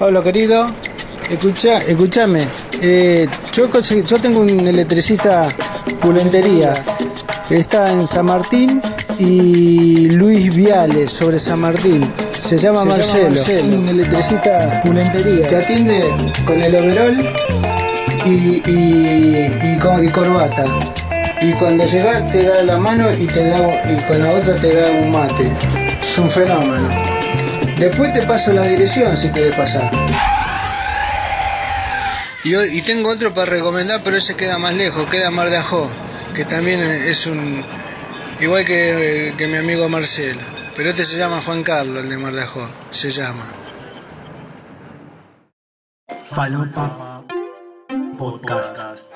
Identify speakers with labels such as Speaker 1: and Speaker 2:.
Speaker 1: Hola querido, escucha, escúchame. Eh, yo, tengo un electricista pulentería. Está en San Martín y Luis Viales sobre San Martín. Se llama,
Speaker 2: Se llama
Speaker 1: Marcelo. un electricista pulentería. Te atiende con el overol y, y, y con- y corbata. Y cuando llegas te da la mano y te da y con la otra te da un mate. Es un fenómeno. Después te paso la dirección si quieres pasar. Y, tengo otro para recomendar, pero ese queda más lejos, queda Mar de Ajó, que también es un... igual que, que mi amigo Marcelo. Pero este se llama Juan Carlos, el de Mar de Ajó, se llama.
Speaker 3: Falopa Podcast.